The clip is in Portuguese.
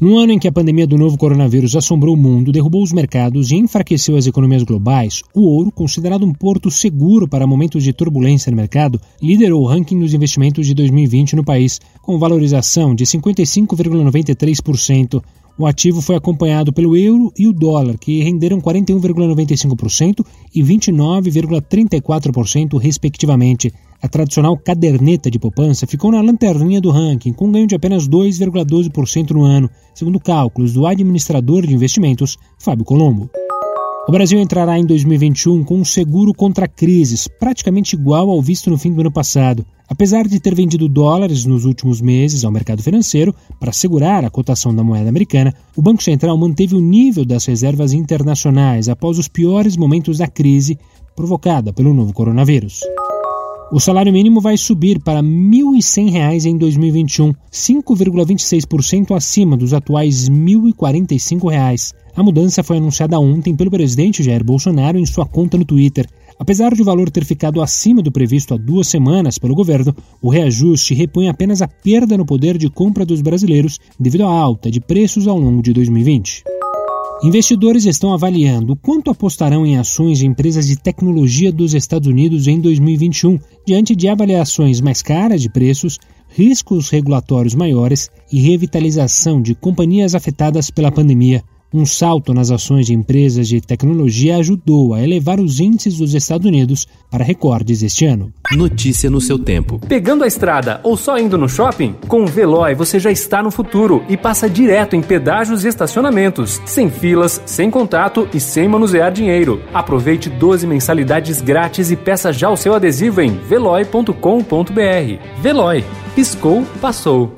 No ano em que a pandemia do novo coronavírus assombrou o mundo, derrubou os mercados e enfraqueceu as economias globais, o ouro, considerado um porto seguro para momentos de turbulência no mercado, liderou o ranking dos investimentos de 2020 no país, com valorização de 55,93%. O ativo foi acompanhado pelo euro e o dólar, que renderam 41,95% e 29,34%, respectivamente. A tradicional caderneta de poupança ficou na lanterninha do ranking, com ganho de apenas 2,12% no ano, segundo cálculos do administrador de investimentos, Fábio Colombo. O Brasil entrará em 2021 com um seguro contra crises, praticamente igual ao visto no fim do ano passado. Apesar de ter vendido dólares nos últimos meses ao mercado financeiro para segurar a cotação da moeda americana, o Banco Central manteve o nível das reservas internacionais após os piores momentos da crise provocada pelo novo coronavírus. O salário mínimo vai subir para R$ 1.100 em 2021, 5,26% acima dos atuais R$ 1.045. A mudança foi anunciada ontem pelo presidente Jair Bolsonaro em sua conta no Twitter. Apesar de o valor ter ficado acima do previsto há duas semanas pelo governo, o reajuste repõe apenas a perda no poder de compra dos brasileiros devido à alta de preços ao longo de 2020. Investidores estão avaliando quanto apostarão em ações de empresas de tecnologia dos Estados Unidos em 2021, diante de avaliações mais caras de preços, riscos regulatórios maiores e revitalização de companhias afetadas pela pandemia. Um salto nas ações de empresas de tecnologia ajudou a elevar os índices dos Estados Unidos para recordes este ano. Notícia no seu tempo. Pegando a estrada ou só indo no shopping? Com o Veloy você já está no futuro e passa direto em pedágios e estacionamentos, sem filas, sem contato e sem manusear dinheiro. Aproveite 12 mensalidades grátis e peça já o seu adesivo em veloy.com.br. Veloy. Piscou, passou.